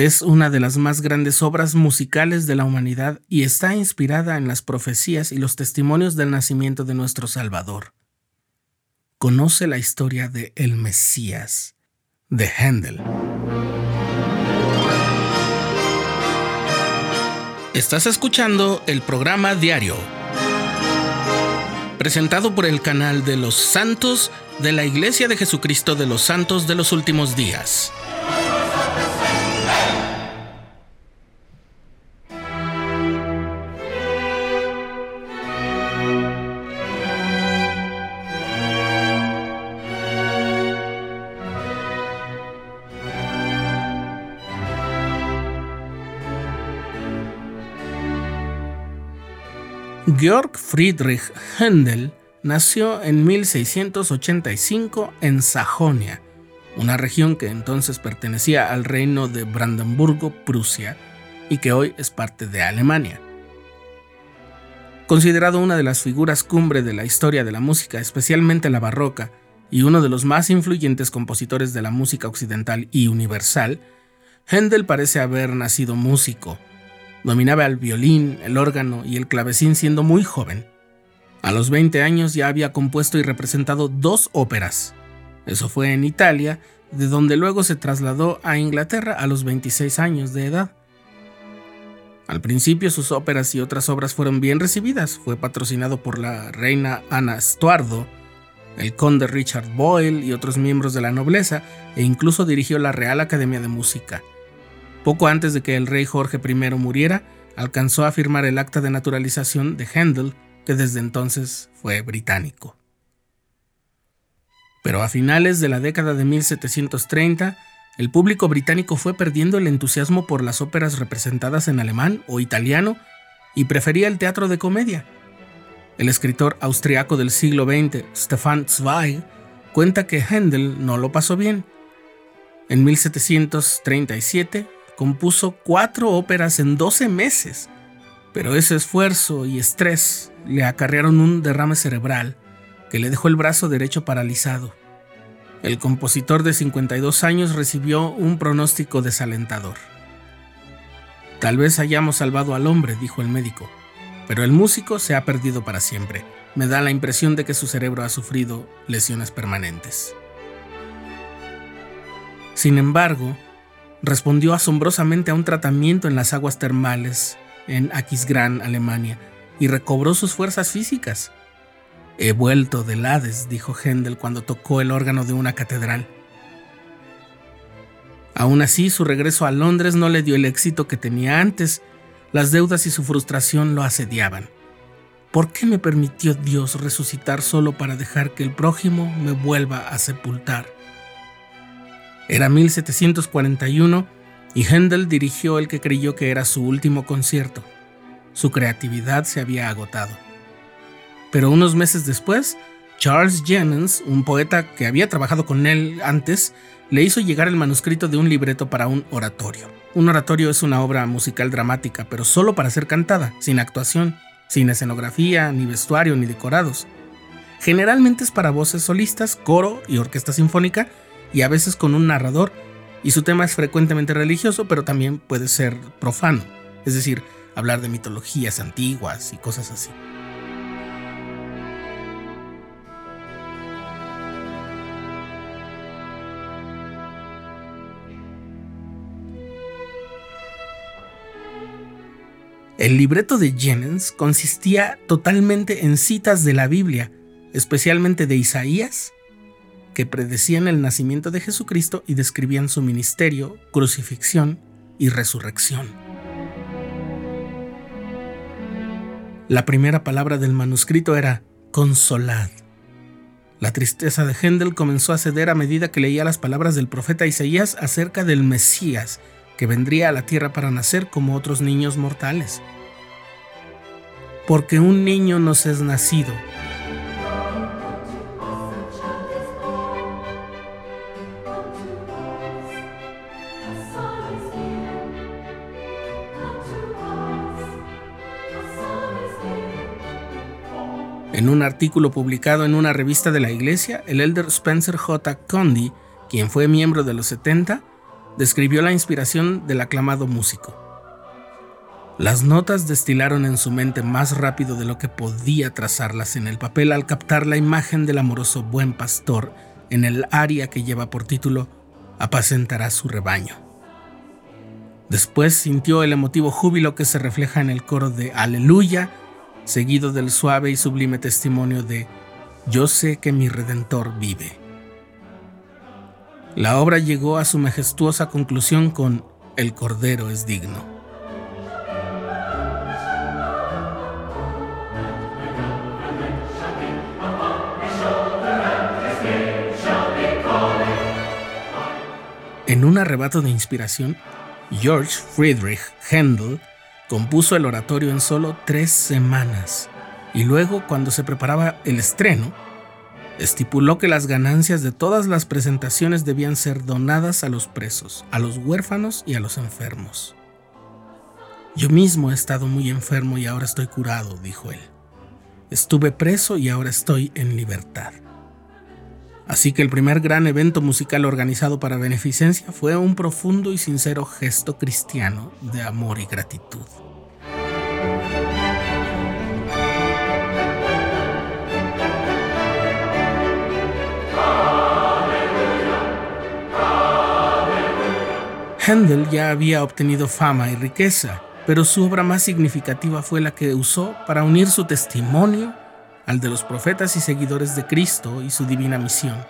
Es una de las más grandes obras musicales de la humanidad y está inspirada en las profecías y los testimonios del nacimiento de nuestro Salvador. Conoce la historia de El Mesías, de Händel. Estás escuchando el programa diario, presentado por el canal de los santos de la Iglesia de Jesucristo de los Santos de los Últimos Días. Georg Friedrich Händel nació en 1685 en Sajonia, una región que entonces pertenecía al reino de Brandenburgo-Prusia y que hoy es parte de Alemania. Considerado una de las figuras cumbre de la historia de la música, especialmente la barroca, y uno de los más influyentes compositores de la música occidental y universal, Händel parece haber nacido músico, Dominaba el violín, el órgano y el clavecín siendo muy joven. A los 20 años ya había compuesto y representado dos óperas. Eso fue en Italia, de donde luego se trasladó a Inglaterra a los 26 años de edad. Al principio sus óperas y otras obras fueron bien recibidas. Fue patrocinado por la reina Ana Estuardo, el conde Richard Boyle y otros miembros de la nobleza, e incluso dirigió la Real Academia de Música. Poco antes de que el rey Jorge I muriera, alcanzó a firmar el acta de naturalización de Handel, que desde entonces fue británico. Pero a finales de la década de 1730, el público británico fue perdiendo el entusiasmo por las óperas representadas en alemán o italiano y prefería el teatro de comedia. El escritor austriaco del siglo XX, Stefan Zweig, cuenta que Handel no lo pasó bien. En 1737, compuso cuatro óperas en 12 meses, pero ese esfuerzo y estrés le acarrearon un derrame cerebral que le dejó el brazo derecho paralizado. El compositor de 52 años recibió un pronóstico desalentador. Tal vez hayamos salvado al hombre, dijo el médico, pero el músico se ha perdido para siempre. Me da la impresión de que su cerebro ha sufrido lesiones permanentes. Sin embargo, respondió asombrosamente a un tratamiento en las aguas termales en Aquisgrán, Alemania, y recobró sus fuerzas físicas. He vuelto del Hades, dijo Händel cuando tocó el órgano de una catedral. Aún así, su regreso a Londres no le dio el éxito que tenía antes. Las deudas y su frustración lo asediaban. ¿Por qué me permitió Dios resucitar solo para dejar que el prójimo me vuelva a sepultar? Era 1741 y Händel dirigió el que creyó que era su último concierto. Su creatividad se había agotado. Pero unos meses después, Charles Jennings, un poeta que había trabajado con él antes, le hizo llegar el manuscrito de un libreto para un oratorio. Un oratorio es una obra musical dramática, pero solo para ser cantada, sin actuación, sin escenografía, ni vestuario, ni decorados. Generalmente es para voces solistas, coro y orquesta sinfónica, y a veces con un narrador, y su tema es frecuentemente religioso, pero también puede ser profano, es decir, hablar de mitologías antiguas y cosas así. El libreto de Jennings consistía totalmente en citas de la Biblia, especialmente de Isaías que predecían el nacimiento de Jesucristo y describían su ministerio, crucifixión y resurrección. La primera palabra del manuscrito era consolad. La tristeza de Händel comenzó a ceder a medida que leía las palabras del profeta Isaías acerca del Mesías, que vendría a la tierra para nacer como otros niños mortales. Porque un niño nos es nacido En un artículo publicado en una revista de la iglesia, el elder Spencer J. Condy, quien fue miembro de los 70, describió la inspiración del aclamado músico. Las notas destilaron en su mente más rápido de lo que podía trazarlas en el papel al captar la imagen del amoroso buen pastor en el aria que lleva por título Apacentará su rebaño. Después sintió el emotivo júbilo que se refleja en el coro de Aleluya, seguido del suave y sublime testimonio de Yo sé que mi Redentor vive. La obra llegó a su majestuosa conclusión con El Cordero es digno. En un arrebato de inspiración, George Friedrich Händel compuso el oratorio en solo tres semanas y luego, cuando se preparaba el estreno, estipuló que las ganancias de todas las presentaciones debían ser donadas a los presos, a los huérfanos y a los enfermos. Yo mismo he estado muy enfermo y ahora estoy curado, dijo él. Estuve preso y ahora estoy en libertad. Así que el primer gran evento musical organizado para beneficencia fue un profundo y sincero gesto cristiano de amor y gratitud. Handel ya había obtenido fama y riqueza, pero su obra más significativa fue la que usó para unir su testimonio al de los profetas y seguidores de Cristo y su divina misión.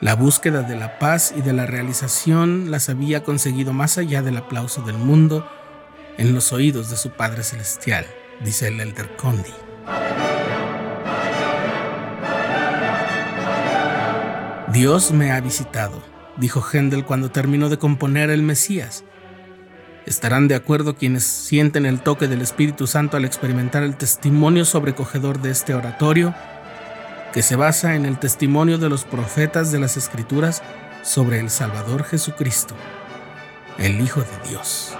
La búsqueda de la paz y de la realización las había conseguido más allá del aplauso del mundo en los oídos de su Padre Celestial, dice el Elder Condi. Dios me ha visitado, dijo Händel cuando terminó de componer el Mesías. Estarán de acuerdo quienes sienten el toque del Espíritu Santo al experimentar el testimonio sobrecogedor de este oratorio, que se basa en el testimonio de los profetas de las Escrituras sobre el Salvador Jesucristo, el Hijo de Dios.